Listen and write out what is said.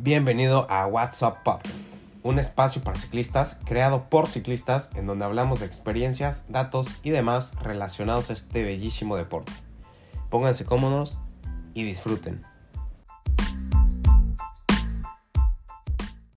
Bienvenido a WhatsApp Podcast, un espacio para ciclistas creado por ciclistas en donde hablamos de experiencias, datos y demás relacionados a este bellísimo deporte. Pónganse cómodos y disfruten.